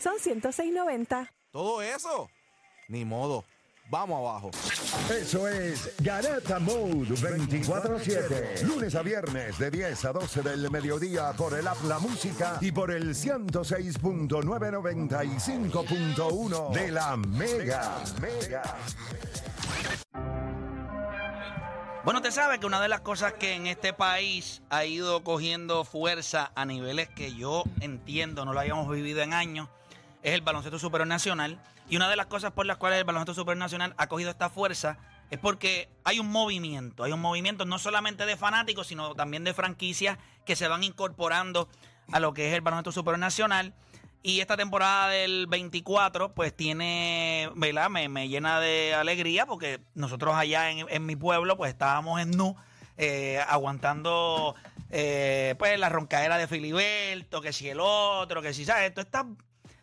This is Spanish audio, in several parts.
Son 106.90. ¿Todo eso? Ni modo. Vamos abajo. Eso es Garata Mode 24-7. Lunes a viernes de 10 a 12 del mediodía por el App La Música y por el 106.995.1 de la Mega. Mega. Bueno, usted sabe que una de las cosas que en este país ha ido cogiendo fuerza a niveles que yo entiendo no lo habíamos vivido en años es el baloncesto superior nacional. Y una de las cosas por las cuales el baloncesto superior nacional ha cogido esta fuerza es porque hay un movimiento, hay un movimiento no solamente de fanáticos, sino también de franquicias que se van incorporando a lo que es el baloncesto superior nacional. Y esta temporada del 24, pues tiene, ¿verdad? Me, me llena de alegría porque nosotros allá en, en mi pueblo, pues estábamos en Nu, eh, aguantando, eh, pues la roncadera de Filiberto, que si el otro, que si, ¿sabes? Tú estás,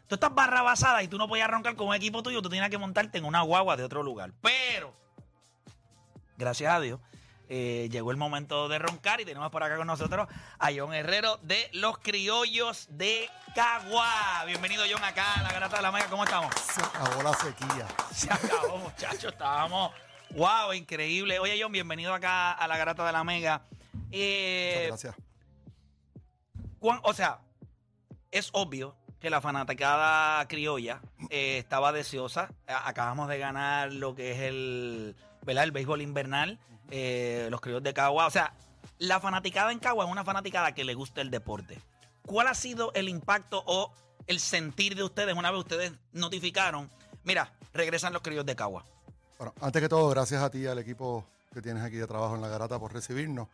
tú estás barrabasada y tú no podías roncar con un equipo tuyo, tú tenías que montarte en una guagua de otro lugar. Pero, gracias a Dios, eh, llegó el momento de roncar y tenemos por acá con nosotros a John Herrero de los Criollos de Cagua. Bienvenido, John, acá en la Grata de la Mega. ¿Cómo estamos? Se acabó la sequía. Se acabó, muchachos. Estábamos. ¡Wow! Increíble. Oye, John, bienvenido acá a la Grata de la Mega. Eh, Muchas gracias. o sea, es obvio que la fanaticada criolla eh, estaba deseosa. Acabamos de ganar lo que es el, ¿verdad? el béisbol invernal, eh, los criollos de Cagua. O sea, la fanaticada en Cagua es una fanaticada que le gusta el deporte. ¿Cuál ha sido el impacto o el sentir de ustedes una vez ustedes notificaron? Mira, regresan los criollos de Cagua. Bueno, antes que todo, gracias a ti y al equipo que tienes aquí de trabajo en la garata por recibirnos.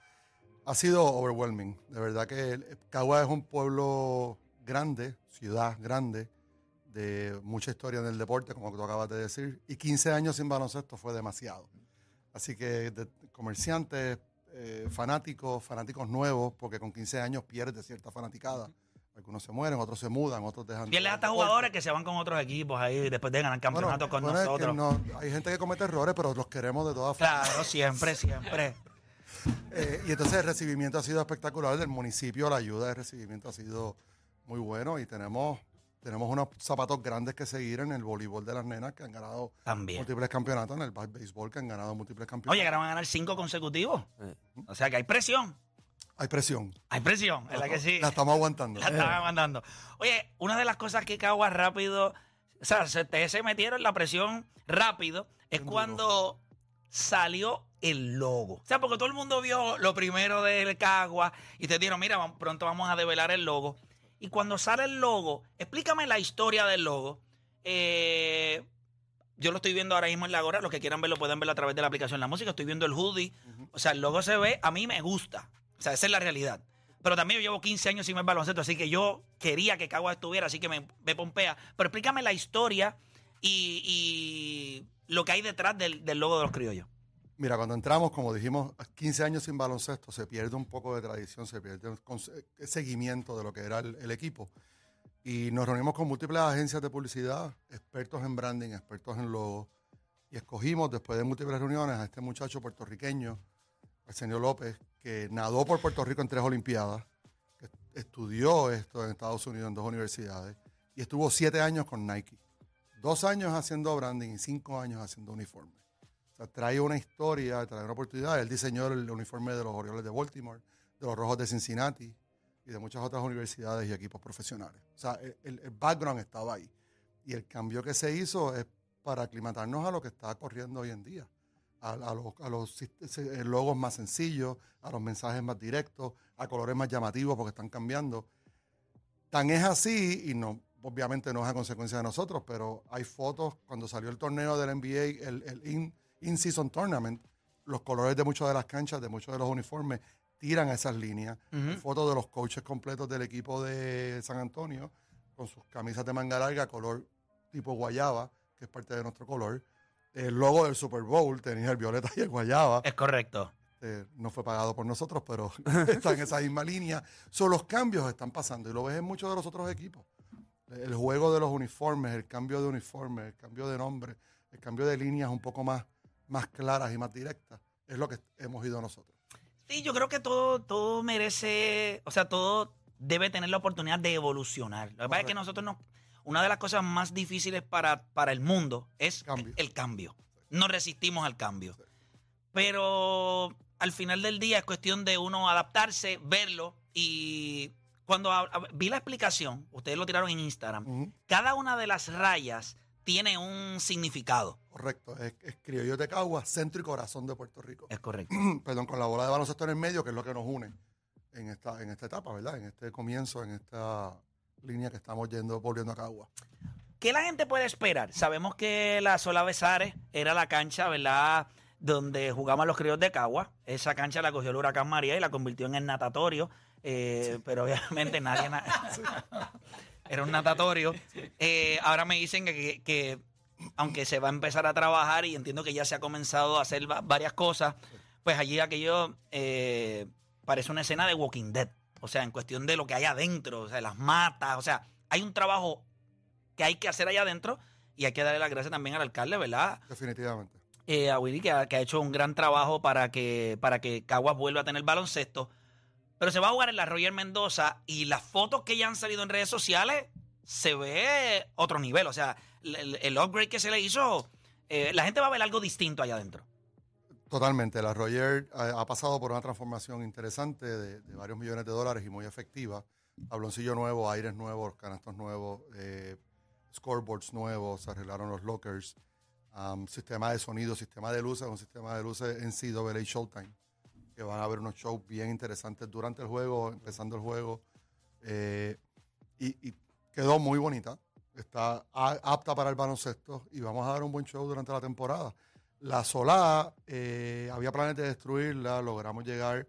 Ha sido overwhelming. De verdad que Cagua es un pueblo grande, ciudad grande, de mucha historia en el deporte, como tú acabas de decir. Y 15 años sin baloncesto fue demasiado. Así que de comerciantes, eh, fanáticos, fanáticos nuevos, porque con 15 años pierdes cierta fanaticada. Algunos se mueren, otros se mudan, otros dejan. Pierdes hasta jugadores que se van con otros equipos ahí después de ganar campeonatos con bueno, es que nosotros. no- hay gente que comete errores, pero los queremos de todas formas. Claro, siempre, siempre. Eh, y entonces el recibimiento ha sido espectacular del municipio, la ayuda de recibimiento ha sido muy bueno y tenemos, tenemos unos zapatos grandes que seguir en el voleibol de las nenas que han ganado También. múltiples campeonatos, en el béisbol que han ganado múltiples campeonatos. Oye, que ahora van a ganar cinco consecutivos. O sea que hay presión. hay presión. Hay presión, ¿verdad que sí? La estamos aguantando. La estaban mandando. Oye, una de las cosas que Cagua rápido, o sea, se, ustedes se metieron la presión rápido, es duro. cuando salió el logo. O sea, porque todo el mundo vio lo primero del Cagua y te dijeron, mira, pronto vamos a develar el logo. Y cuando sale el logo, explícame la historia del logo. Eh, yo lo estoy viendo ahora mismo en la gorra. Los que quieran verlo pueden verlo a través de la aplicación La Música. Estoy viendo el hoodie. O sea, el logo se ve, a mí me gusta. O sea, esa es la realidad. Pero también yo llevo 15 años sin ver baloncesto, así que yo quería que Cagua estuviera, así que me, me pompea. Pero explícame la historia y, y lo que hay detrás del, del logo de los criollos. Mira, cuando entramos, como dijimos, 15 años sin baloncesto, se pierde un poco de tradición, se pierde un eh, seguimiento de lo que era el, equipo. Y nos reunimos con múltiples agencias de publicidad, expertos en branding, expertos en logo, y escogimos, después de múltiples reuniones, a este muchacho puertorriqueño, Arsenio López, que nadó por Puerto Rico en tres Olimpiadas, estudió esto en Estados Unidos en dos universidades, y estuvo siete años con Nike. Dos años haciendo branding y cinco años haciendo uniformes. O sea, trae una historia, trae una oportunidad. Él diseñó el uniforme de los Orioles de Baltimore, de los Rojos de Cincinnati y de muchas otras universidades y equipos profesionales. O sea, el, el background estaba ahí. Y el cambio que se hizo es para aclimatarnos a lo que está corriendo hoy en día. A, a los, a los eh, logos más sencillos, a los mensajes más directos, a colores más llamativos porque están cambiando. Tan es así, y no, obviamente no es a consecuencia de nosotros, pero hay fotos cuando salió el torneo del NBA, el, el in- in-season tournament, los colores de muchas de las canchas, de muchos de los uniformes, tiran a esas líneas. Hay fotos de los coaches completos del equipo de San Antonio, con sus camisas de manga larga, color tipo guayaba, que es parte de nuestro color. El logo del Super Bowl tenía el violeta y el guayaba. Es correcto. Eh, no fue pagado por nosotros, pero está en esa misma línea. Son los cambios están pasando y lo ves en muchos de los otros equipos. El juego de los uniformes, el cambio de uniformes, el cambio de nombre, el cambio de líneas un poco más, más claras y más directas, es lo que hemos ido nosotros. Sí, yo creo que todo, todo merece, o sea, todo debe tener la oportunidad de evolucionar. Lo que pasa es que nosotros no, una de las cosas más difíciles para, para el mundo es Cambio. el cambio. No resistimos al cambio. Pero al final del día es cuestión de uno adaptarse, verlo y cuando a- a- vi la explicación, ustedes lo tiraron en Instagram, cada una de las rayas tiene un significado. Correcto, es, es Criollo de Cagua, centro y corazón de Puerto Rico. Es correcto. Perdón, con la bola de baloncesto en el medio, que es lo que nos une en esta, en esta etapa, ¿verdad? En este comienzo, en esta línea que estamos yendo, volviendo a Cagua. ¿Qué la gente puede esperar? Sabemos que la Sola Besares era la cancha, ¿verdad? Donde jugaban los críos de Cagua. Esa cancha la cogió el huracán María y la convirtió en el natatorio. eh, Pero obviamente nadie... na- era un natatorio. Eh, ahora me dicen que, que- que aunque se va a empezar a trabajar y entiendo que ya se ha comenzado a hacer va- varias cosas, pues allí aquello eh, parece una escena de Walking Dead. O sea, en cuestión de lo que hay adentro, o sea, las matas, o sea, hay un trabajo que hay que hacer allá adentro y hay que darle las gracias también al alcalde, ¿verdad? Definitivamente. Eh, a Willy, que ha, que ha hecho un gran trabajo para que, para que Caguas vuelva a tener baloncesto. Pero se va a jugar en la Royal Mendoza y las fotos que ya han salido en redes sociales se ve otro nivel. O sea, el, upgrade que se le hizo, eh, la gente va a ver algo distinto allá adentro. Totalmente. La Roger ha, ha pasado por una transformación interesante de, varios millones de dólares y muy efectiva. Tabloncillo nuevo, aires nuevos, canastos nuevos, eh, scoreboards nuevos, se arreglaron los lockers, sistema de sonido, sistema de luces, un sistema de luces en CWA Showtime, que van a haber unos shows bien interesantes durante el juego, empezando el juego. eh, y, y quedó muy bonita. Está apta para el baloncesto y vamos a dar un buen show durante la temporada. La Solá, eh, había planes de destruirla, logramos llegar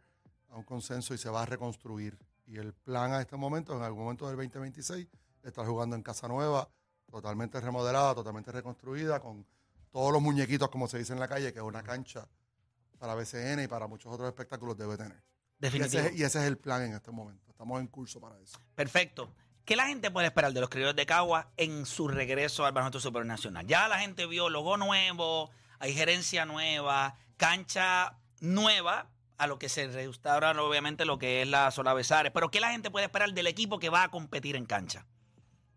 a un consenso y se va a reconstruir. Y el plan a este momento, en algún momento del 2026, estar jugando en Casa Nueva, totalmente remodelada, totalmente reconstruida, con todos los muñequitos, como se dice en la calle, que es una cancha para BCN y para muchos otros espectáculos debe tener. Y es- y ese es el plan en este momento. Estamos en curso para eso. Perfecto. ¿Qué la gente puede esperar de los criollos de Cagua en su regreso al baloncesto supernacional? Ya la gente vio logo nuevo, hay gerencia nueva, cancha nueva, a lo que se restaura obviamente lo que es la Sola Besares. Pero ¿qué la gente puede esperar del equipo que va a competir en cancha?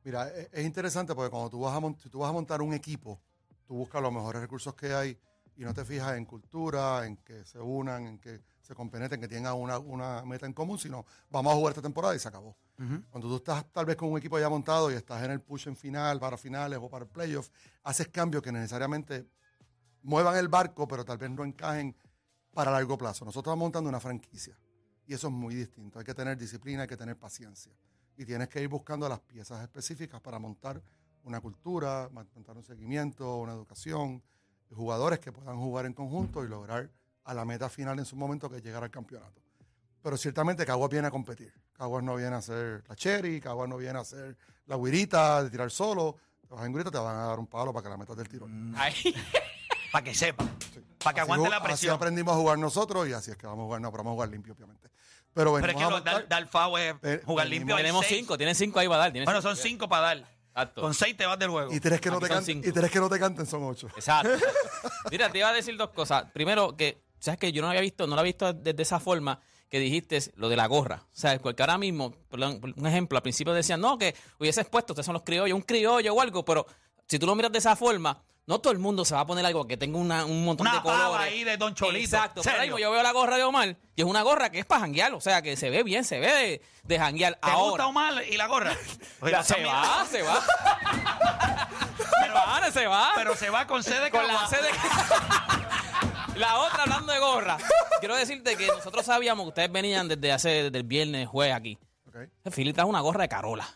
Mira, e- es, interesante porque cuando tú vas, a si tú vas a montar un equipo, tú buscas los mejores recursos que hay y no te fijas en cultura, en que se unan, en que se compenetren, que tengan una, una meta en común, sino vamos a jugar esta temporada y se acabó. Cuando tú estás tal vez con un equipo ya montado y estás en el push en final, para finales o para el playoff, haces cambios que necesariamente muevan el barco, pero tal vez no encajen para largo plazo. Nosotros estamos montando una franquicia y eso es muy distinto. Hay que tener disciplina, hay que tener paciencia y tienes que ir buscando las piezas específicas para montar una cultura, montar un seguimiento, una educación, jugadores que puedan jugar en conjunto y lograr a la meta final en su momento que es llegar al campeonato. Pero ciertamente Caguas viene a competir. Caguas no viene a hacer la cherry, Caguas no viene a hacer la guirita de tirar solo. Te vas en guirita, te van a dar un palo para que la metas del tiro. Para que sepa, para que Así aguante la Así presión. aprendimos a jugar nosotros y así es que vamos a jugar, no, pero vamos a jugar limpio, obviamente. Pero Pero es que a lo- dar, dar foul es Eh, jugar limpio. Tenemos seis. cinco, tienen cinco ahí para dar. Bueno, cinco. son cinco para dar. Exacto. Con seis te vas del juego. y tres que no te canten, cinco. y tres que no te canten son ocho. Exacto. Mira, te iba a decir dos cosas. Primero, que, ¿sabes que Yo no había visto, no lo había visto desde esa forma que dijiste lo de la gorra. O sea, porque ahora mismo, por un ejemplo, al principio decían, no, que hubieses puesto, ustedes son los criollos, un criollo o algo, pero si tú lo miras de esa forma, no todo el mundo se va a poner algo que tenga una- un montón Una de colores. ahí de Don Cholito. Exacto. Pero mismo yo veo la gorra de Omar y es una gorra que es para janguear, o sea, que se ve bien, se ve de, de janguear. ¿Te ahora, gusta Omar y la gorra? Oye, se va, se va. se va, se va. Pero se va con sede con la sede. la otra hablando de gorra. Quiero decirte que nosotros sabíamos que ustedes venían desde hace desde el viernes jueves aquí. Ok. Philly trajo una gorra de Carola.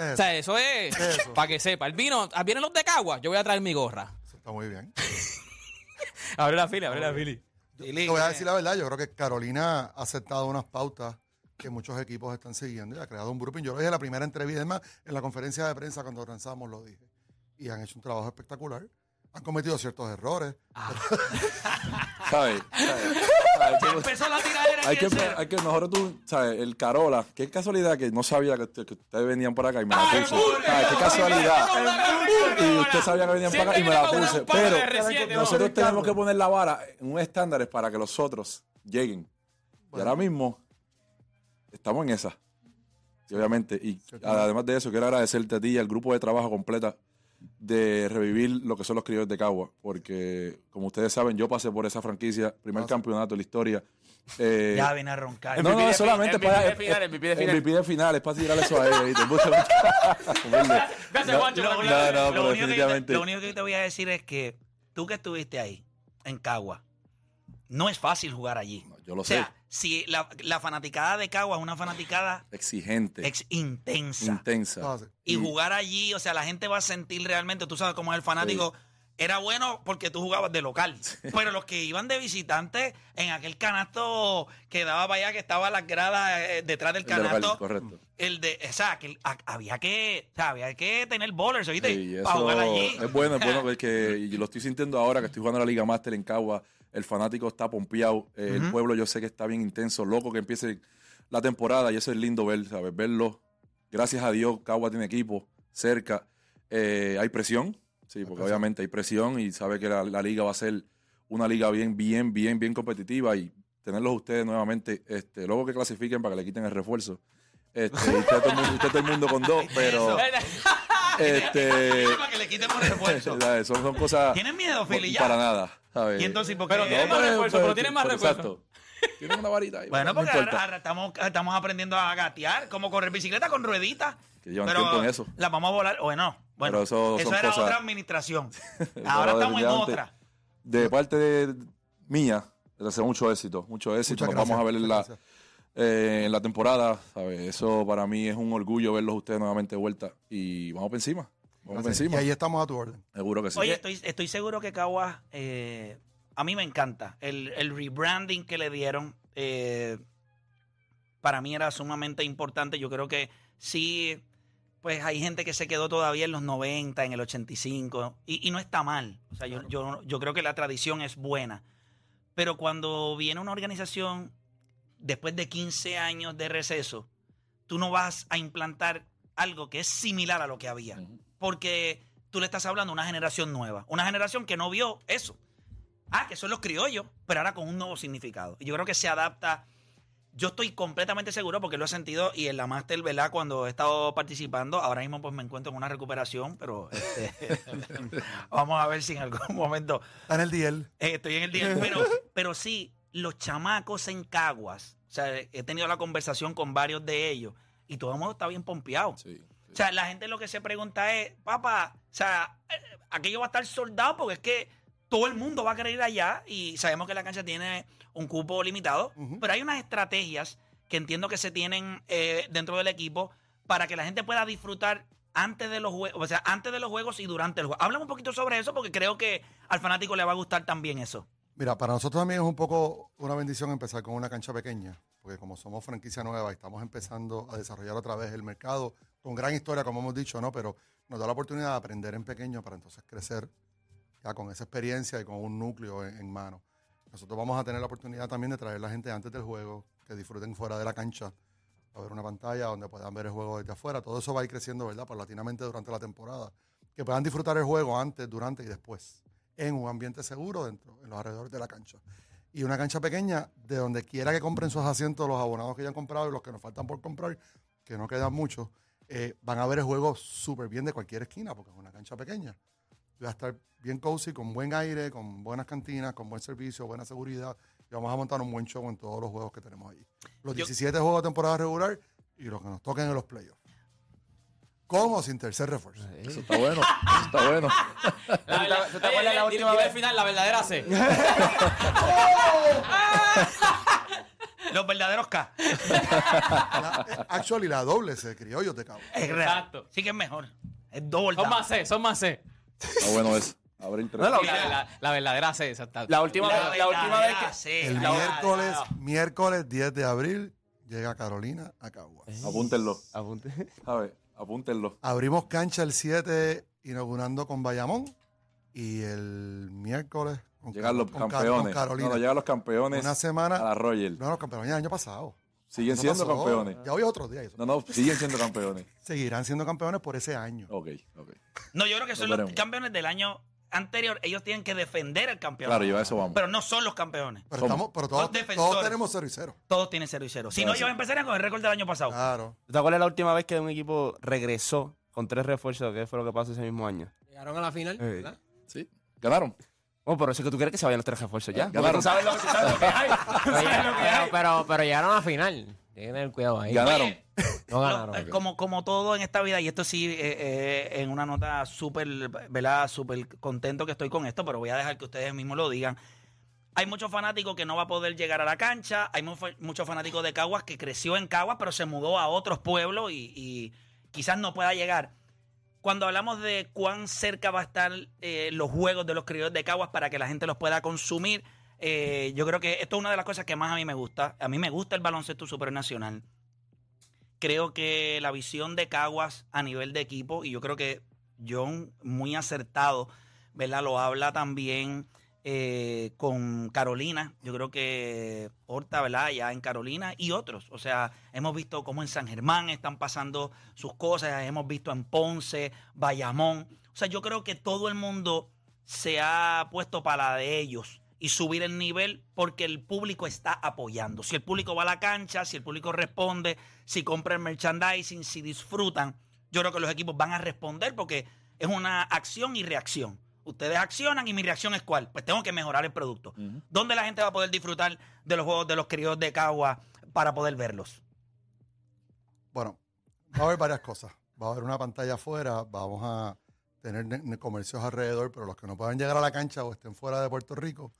¿Qué es O sea, eso es ¿Qué es eso? para que sepa. El vino, ah, vienen los de Cagua, yo voy a traer mi gorra. Eso está muy bien. Abre la fila, abre la fila. Te voy a decir la verdad, yo creo que Carolina ha aceptado unas pautas que muchos equipos están siguiendo y ha creado un grupo. Y yo lo dije en la primera entrevista, es más, en la conferencia de prensa cuando lanzamos lo dije. Y han hecho un trabajo espectacular. Han cometido ciertos errores. ¿Sabes? ¿Sabes? ¿Sabes? Ya empezó la tiradera Hay que, hay que nosotros tú, ¿sabes? El Carola, qué casualidad que no sabía que, usted- que ustedes venían por acá y me la puse. ¿Sabes? Qué casualidad. Y usted sabía que venían para acá y me la puse. Pero nosotros tenemos que poner la vara en un estándar para que los otros lleguen. Y ahora mismo estamos en esa. Y obviamente, y además de eso, quiero agradecerte a ti y al grupo de trabajo completa de revivir lo que son los criollos de Cagua, porque como ustedes saben, yo pasé por esa franquicia, primer campeonato de la historia. Eh, Ya viene a roncar. no, no, es solamente MVP para. de final, MVP de final. MVP de final, es para tirarle eso a Humilde. Gracias, Juancho, Lo por único, No, no, lo pero único que yo te- definitivamente. lo único que te voy a decir es que tú que estuviste ahí, en Cagua, no es fácil jugar allí. yo lo o sea, sé. si la, la fanaticada de Cagua es una fanaticada Exigente, ex intensa. intensa. No, y jugar allí, o sea, la gente va a sentir realmente, tú sabes cómo es el fanático. Era bueno porque tú jugabas de local. Pero los que iban de visitantes en aquel canasto que daba para allá, que estaba a las gradas eh, detrás del El de local, canasto. correcto. El de, o sea, que a- había que, o sea, había que tener bowlers, ¿oíste? Sí, para jugar allí. es bueno, es bueno que y lo estoy sintiendo ahora que estoy jugando la Liga Master en Cagua. El fanático está pompeado. eh, El pueblo yo sé que está bien intenso, loco que empiece la temporada y eso es lindo ver, ¿sabes? Verlo. Gracias a Dios, Cagua tiene equipo cerca. Eh, hay presión, sí, porque obviamente hay presión y sabe que la, la liga va a ser una liga bien, bien, bien, bien competitiva y tenerlos ustedes nuevamente, este, luego que clasifiquen para que le quiten el refuerzo. Este, usted, todo el mundo, usted todo el mundo con dos, pero este, para que le quiten por refuerzo. son, son cosas ¿Tienes miedo? Ya. para nada. ¿sabes? Y entonces, ¿por qué? Pero tiene más refuerzo, pero tiene más refuerzo. Exacto. Tiene una varita ahí. Bueno, no porque ahora, ahora estamos, estamos aprendiendo a gatear, como correr bicicleta con rueditas. Que llevan pero tiempo en eso. Las vamos a volar. Bueno, bueno Pero eso son era cosas- otra administración. Ahora estamos en otra. De parte de mía, les deseo mucho éxito, mucho éxito. Muchas Nos vamos a ver en la, eh, en la temporada. ¿sabes? Eso para mí es un orgullo verlos ustedes nuevamente de vuelta. Y vamos por encima. Vamos por encima. Y ahí estamos a tu orden. Seguro que sí. Oye, estoy, estoy seguro que Cagua, eh, a mí me encanta. El, el rebranding que le dieron, eh, para mí era sumamente importante. Yo creo que sí, pues hay gente que se quedó todavía en los 90, en el 85, y, y no está mal. O sea, yo, yo, yo creo que la tradición es buena. Pero cuando viene una organización, después de 15 años de receso, tú no vas a implantar algo que es similar a lo que había. Porque tú le estás hablando a una generación nueva, una generación que no vio eso. Ah, que son los criollos, pero ahora con un nuevo significado. Y yo creo que se adapta. Yo estoy completamente seguro porque lo he sentido y en la Master, ¿verdad? Cuando he estado participando, ahora mismo pues me encuentro en una recuperación, pero este, vamos a ver si en algún momento Está en el DL. eh, estoy en el día. Pero, pero sí, los chamacos en Caguas, o sea, he tenido la conversación con varios de ellos y todo el mundo está bien pompeado. Sí. O sea, la gente lo que se pregunta es, papá, o sea, eh, aquello va a estar soldado porque es que todo el mundo va a querer ir allá y sabemos que la cancha tiene un cupo limitado, pero hay unas estrategias que entiendo que se tienen eh, dentro del equipo para que la gente pueda disfrutar antes de los juegos, o sea, antes de los juegos y durante el juego. Háblame un poquito sobre eso porque creo que al fanático le va a gustar también eso. Mira, para nosotros también es un poco una bendición empezar con una cancha pequeña, porque como somos franquicia nueva y estamos empezando a desarrollar otra vez el mercado, con gran historia, como hemos dicho, ¿no? Pero nos da la oportunidad de aprender en pequeño para entonces crecer con esa experiencia y con un núcleo en, en mano. Nosotros vamos a tener la oportunidad también de traer a la gente antes del juego, que disfruten fuera de la cancha, a ver una pantalla donde puedan ver el juego desde afuera. Todo eso va a ir creciendo, ¿verdad? Paulatinamente durante la temporada. Que puedan disfrutar el juego antes, durante y después, en un ambiente seguro dentro, en los alrededores de la cancha. Y una cancha pequeña, de donde quiera que compren sus asientos, los abonados que ya han comprado y los que nos faltan por comprar, que no quedan muchos, eh, van a ver el juego súper bien de cualquier esquina, porque es una cancha pequeña. Va a estar bien cozy, con buen aire, con buenas cantinas, con buen servicio, buena seguridad. Y vamos a montar un buen show en todos los juegos que tenemos allí. Los Yo- 17 juegos de temporada regular y los que nos toquen en los playoffs. ¿Cómo? Sin tercer refuerzo. Eso está bueno. Eso está bueno. La, la, ¿Te acuerdas la última vez? al final, la verdadera C. Los verdaderos K. La- eh, actually, la doble de cabo. Es real. Exacto. Sí que es mejor. Es doble. Son más C, son más C. Está bueno eso. Abre interés. No, la- La, la- la verdadera C, exacto. La última, La última vez que. C. El La- miércoles, miércoles 10 de abril, llega Carolina a Caguas. Apúntenlo. Apunte. A ver, apúntenlo. Abrimos cancha el 7 inaugurando con Bayamón y el miércoles con, Llegan los con Car- campeones. con Carolina. No, no, llegan los campeones Una semana. a la Royal. No, los campeones del año pasado. Siguen No siendo pasó. campeones. Ya hoy es otro día. eso. No, no, siguen siendo campeones. Seguirán siendo campeones por ese año. Ok, ok. No, yo creo que son los veremos. campeones del año anterior. Ellos tienen que defender el campeonato. Claro, yo a eso vamos. Pero no son los campeones. Pero, Somos- estamos, pero todos, defensores. todos tenemos 0 y 0. Todos tienen 0 y 0. Si no, ellos empezarían con el récord del año pasado. Claro. ¿Te acuerdas la última vez que un equipo regresó con tres refuerzos? ¿Qué fue lo que pasó ese mismo año? Llegaron a la final, Eh. ¿verdad? Sí. Ganaron. Oh, pero eso es que tú quieres que se vayan los tres refuerzos ya. Ganaron. Tú sabes lo, tú sabes lo que hay. Tú Pero, sabes lo que pero, hay. pero, pero llegaron a la final. Tienen que tener cuidado ahí. Ganaron. No ganaron. como, como todo en esta vida, y esto sí, eh, eh, en una nota súper, ¿verdad? Súper contento que estoy con esto, pero voy a dejar que ustedes mismos lo digan. Hay muchos fanáticos que no va a poder llegar a la cancha. Hay mu- muchos fanáticos de Caguas que creció en Caguas, pero se mudó a otros pueblos y, y quizás no pueda llegar. Cuando hablamos de cuán cerca va a estar eh, los juegos de los criollos de Caguas para que la gente los pueda consumir, eh, yo creo que esto es una de las cosas que más a mí me gusta. A mí me gusta el baloncesto supernacional. Creo que la visión de Caguas a nivel de equipo, y yo creo que John, muy acertado, ¿verdad? Lo habla también eh, con Carolina. Yo creo que Horta, ¿verdad? Ya en Carolina y otros. O sea, hemos visto cómo en San Germán están pasando sus cosas. Hemos visto en Ponce, Bayamón. O sea, yo creo que todo el mundo se ha puesto para de ellos y subir el nivel porque el público está apoyando. Si el público va a la cancha, si el público responde, si compra el merchandising, si disfrutan, yo creo que los equipos van a responder porque es una acción y reacción. Ustedes accionan y mi reacción es cuál? Pues tengo que mejorar el producto. ¿Dónde la gente va a poder disfrutar de los juegos de los criollos de Cagua para poder verlos? Bueno, va a haber varias cosas. Va a haber una pantalla afuera, vamos a tener ne- ne- comercios alrededor, pero los que no puedan llegar a la cancha o estén fuera de Puerto Rico,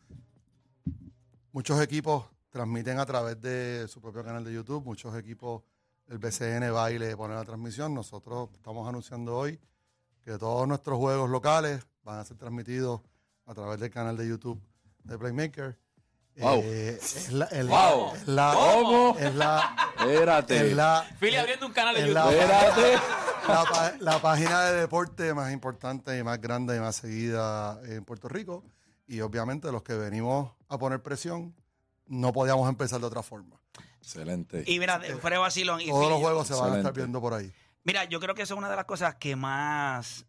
muchos equipos transmiten a través de su propio canal de YouTube, muchos equipos, el BCN va y le pone la transmisión. Nosotros estamos anunciando hoy que todos nuestros juegos locales van a ser transmitidos a través del canal de YouTube de Playmaker. Wow. Eh, es la, es la- Wow. es la- ¿Cómo? es la, Espérate. es la, Philly abriendo un canal de es YouTube. Espérate. la, página de deporte más importante y más grande y más seguida en Puerto Rico. Y obviamente los que venimos a poner presión, no podíamos empezar de otra forma. Excelente. Y mira, fuera de vacilón. y Todos los juegos se van a estar viendo por ahí. Mira, yo creo que eso es una de las cosas que más...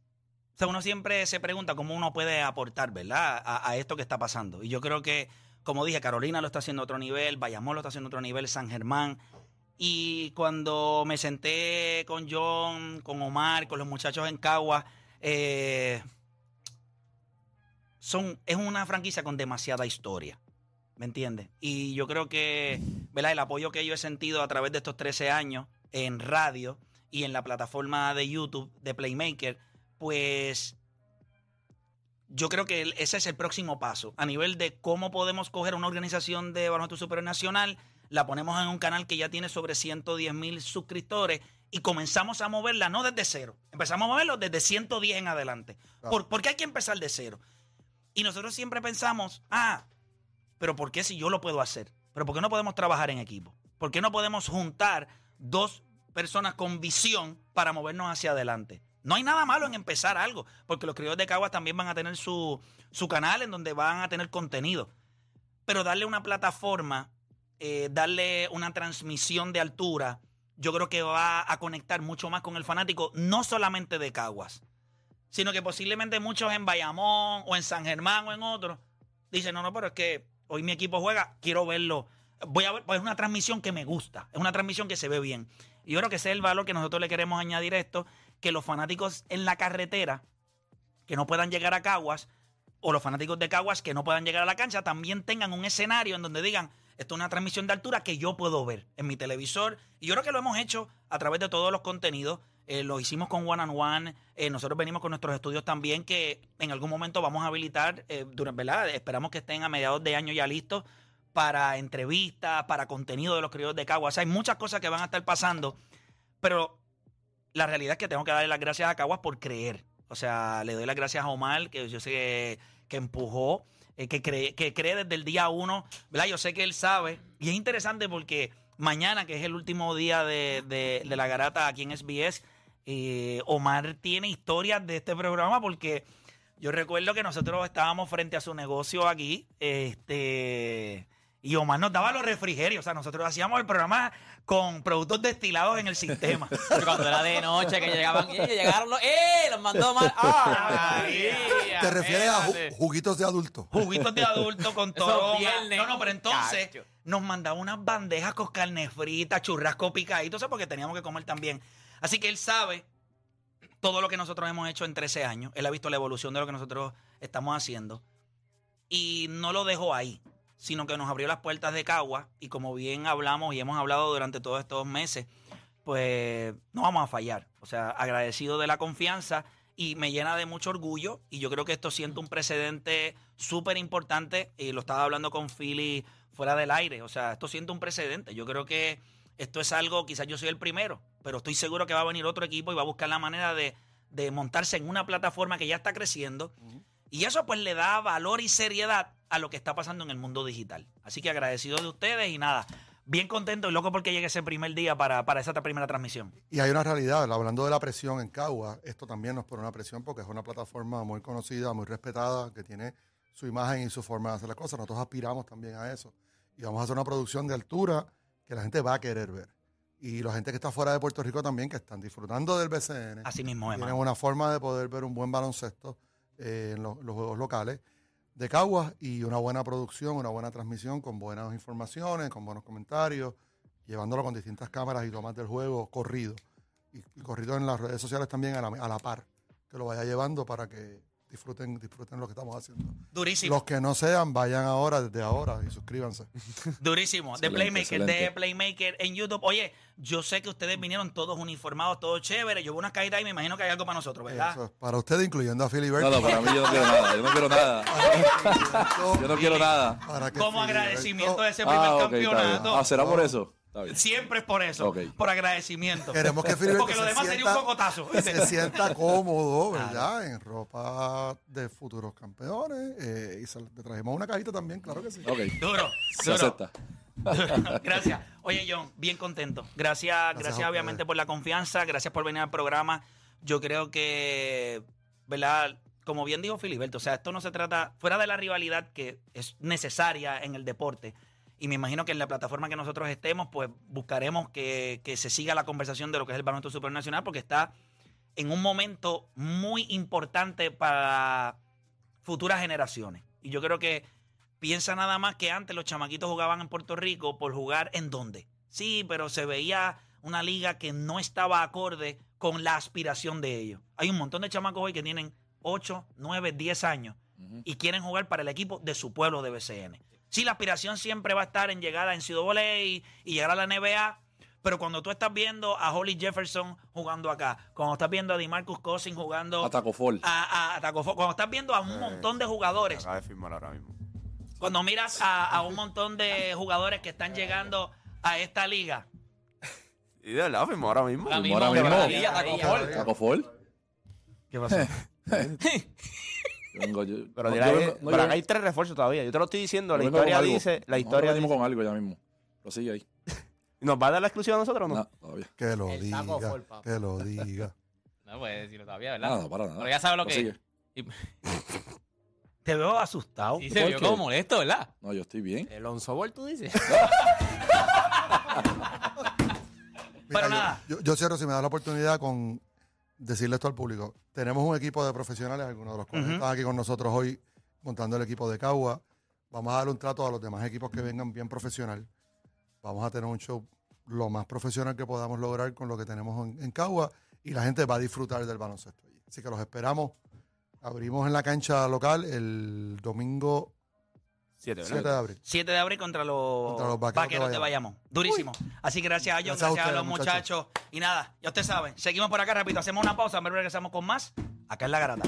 O sea, uno siempre se pregunta cómo uno puede aportar, ¿verdad? A, esto que está pasando. Y yo creo que, como dije, Carolina lo está haciendo a otro nivel, Bayamón lo está haciendo a otro nivel, San Germán. Y cuando me senté con John, con Omar, con los muchachos en Cagua, eh, son, es una franquicia con demasiada historia. ¿Me entiendes? Y yo creo que, ¿verdad? El apoyo que yo he sentido a través de estos 13 años en radio y en la plataforma de YouTube de Playmaker, pues yo creo que ese es el próximo paso a nivel de cómo podemos coger una organización de baloncesto superior nacional, la ponemos en un canal que ya tiene sobre 110 mil suscriptores y comenzamos a moverla no desde cero, empezamos a moverlo desde 110 en adelante. ¿Por, porque hay que empezar de cero? Y nosotros siempre pensamos, ah, pero ¿por qué si yo lo puedo hacer? ¿Pero por qué no podemos trabajar en equipo? ¿Por qué no podemos juntar dos personas con visión para movernos hacia adelante? No hay nada malo en empezar algo, porque los criollos de Caguas también van a tener su, su canal en donde van a tener contenido. Pero darle una plataforma, eh, darle una transmisión de altura, yo creo que va a conectar mucho más con el fanático, no solamente de Caguas, sino que posiblemente muchos en Bayamón o en San Germán o en otros dicen, no, no, pero es que hoy mi equipo juega, quiero verlo. Voy a ver, pues es una transmisión que me gusta, es una transmisión que se ve bien. Y yo creo que ese es el valor que nosotros le queremos añadir a esto, que los fanáticos en la carretera, que no puedan llegar a Caguas, o los fanáticos de Caguas que no puedan llegar a la cancha, también tengan un escenario en donde digan, esto es una transmisión de altura que yo puedo ver en mi televisor. Y yo creo que lo hemos hecho a través de todos los contenidos. Eh, lo hicimos con One and One. Eh, nosotros venimos con nuestros estudios también que en algún momento vamos a habilitar, eh, durante, ¿verdad? Esperamos que estén a mediados de año ya listos para entrevistas, para contenido de los criollos de Caguas. Hay muchas cosas que van a estar pasando, pero la realidad es que tengo que darle las gracias a Caguas por creer. O sea, le doy las gracias a Omar, que yo sé que, empujó, eh, que, cree, que cree desde el día uno, ¿verdad? Yo sé que él sabe. Y es interesante porque mañana, que es el último día de, de- de la garata aquí en SBS, eh, Omar tiene historias de este programa porque yo recuerdo que nosotros estábamos frente a su negocio aquí, este, y Omar nos daba los refrigerios, o sea, nosotros hacíamos el programa con productos destilados en el sistema. Cuando era de noche que llegaban, ¡eh! Llegaron los, ¡eh! Los mandó mal. ¡Ah! María! ¿Te refieres a ju- juguitos de adulto? juguitos de adulto con toronja. viernes. No, no, pero entonces Cacho. nos mandaba unas bandejas con carne frita, churrasco picadito, eso porque teníamos que comer también. Así que él sabe todo lo que nosotros hemos hecho en 13 años. Él ha visto la evolución de lo que nosotros estamos haciendo. Y no lo dejó ahí, sino que nos abrió las puertas de Cagua. Y como bien hablamos y hemos hablado durante todos estos meses, pues no vamos a fallar. O sea, agradecido de la confianza y me llena de mucho orgullo. Y yo creo que esto siente un precedente súper importante. Y lo estaba hablando con Philly fuera del aire. O sea, esto siente un precedente. Yo creo que esto es algo, quizás yo soy el primero, pero estoy seguro que va a venir otro equipo y va a buscar la manera de, de montarse en una plataforma que ya está creciendo. Y eso pues le da valor y seriedad a lo que está pasando en el mundo digital. Así que agradecido de ustedes y nada, bien contento y loco porque llegue ese primer día para, para esa primera transmisión. Y hay una realidad, hablando de la presión en Cagua, esto también nos pone una presión porque es una plataforma muy conocida, muy respetada, que tiene su imagen y su forma de hacer las cosas. Nosotros aspiramos también a eso. Y vamos a hacer una producción de altura que la gente va a querer ver. Y la gente que está fuera de Puerto Rico también, que están disfrutando del BCN, Así mismo, tienen hermano. una forma de poder ver un buen baloncesto eh, en lo- los juegos locales de Caguas y una buena producción, una buena transmisión con buenas informaciones, con buenos comentarios, llevándolo con distintas cámaras y tomas del juego corrido. Y, y corrido en las redes sociales también a la, a la par, que lo vaya llevando para que disfruten, disfruten lo que estamos haciendo. Durísimo, Los que no sean, vayan ahora, desde ahora, y suscríbanse. durísimo. De Playmaker, de. Playmaker en YouTube. Oye, yo sé que ustedes vinieron todos uniformados, todos chéveres. Yo veo unas caídas y me imagino que hay algo para nosotros, ¿verdad? Eso es para ustedes, incluyendo a Filiberto. No, no, para mí yo no quiero nada. Yo no quiero nada. Yo no quiero nada. Para que Como agradecimiento de ese primer Ah, está campeonato. Ah, ¿será por eso? Siempre es por eso, Ok. por agradecimiento. Queremos que Filiberto Porque lo se demás sería un sienta- cocotazo. se sienta cómodo, ¿verdad? En ropa de futuros campeones. eh, y se le trajimos una cajita también, claro que sí. Ok, Duro, se duro. acepta. Gracias. Oye, John, bien contento. Gracias, gracias, a obviamente ustedes. por la confianza, gracias por venir al programa. Yo creo que, ¿verdad? Como bien dijo Filiberto, o sea, esto no se trata, fuera de la rivalidad que es necesaria en el deporte, y me imagino que en la plataforma que nosotros estemos, pues buscaremos que, que se siga la conversación de lo que es el baloncesto supernacional, porque está en un momento muy importante para futuras generaciones. Y yo creo que piensa nada más que antes los chamaquitos jugaban en Puerto Rico por jugar en dónde. Sí, pero se veía una liga que no estaba acorde con la aspiración de ellos. Hay un montón de chamacos hoy que tienen 8, 9, 10 años y quieren jugar para el equipo de su pueblo de BCN. Sí, la aspiración siempre va a estar en llegar a NCAA y, y llegar a la NBA, pero cuando tú estás viendo a Holly Jefferson jugando acá, cuando estás viendo a DeMarcus Cousins jugando A Taco Fall. a, a Taco Fall, cuando estás viendo a un montón de jugadores, Acaba de firmar ahora mismo. cuando miras a, a un montón de jugadores que están llegando a esta liga, Y de verdad, firmó ahora mismo. Ahora Ahora mismo, mismo. Taco Fall. ¿Taco Fall? ¿qué pasó? Yo vengo- yo- Pero, no, dirá yo vengo- no, pero yo- acá hay tres refuerzos todavía. Yo te lo estoy diciendo. yo La historia dice. La historia dice. con algo ya mismo. Lo sigue ahí. ¿Nos va a dar la exclusiva a nosotros o no? No, todavía. Que lo El diga, que lo diga. No puedes decirlo todavía, ¿verdad? Nada, para nada. Pero ya sabes lo Lo que sigue. Y, Te veo asustado. y se ¿Por vio como molesto, ¿verdad? No, yo estoy bien. El Ball, tú dices. Pero yo- nada. Yo, yo cierro, si me da la oportunidad, con decirle esto al público. Tenemos un equipo de profesionales, algunos de los cuales están aquí con nosotros hoy, montando el equipo de Cagua. Vamos a darle un trato a los demás equipos que vengan bien profesional. Vamos a tener un show lo más profesional que podamos lograr con lo que tenemos en, en Cagua y la gente va a disfrutar del baloncesto. Así que los esperamos. Abrimos en la cancha local el domingo 7 ¿verdad? de abril. 7 de abril contra los, Contra los vaqueros, vaqueros de Bayamón. Durísimo. Así que gracias a ellos, Gracias a gracias a, ustedes, los muchachos. Y nada, ya ustedes saben, seguimos por acá, repito, hacemos una pausa, pero regresamos con más acá en La Garata.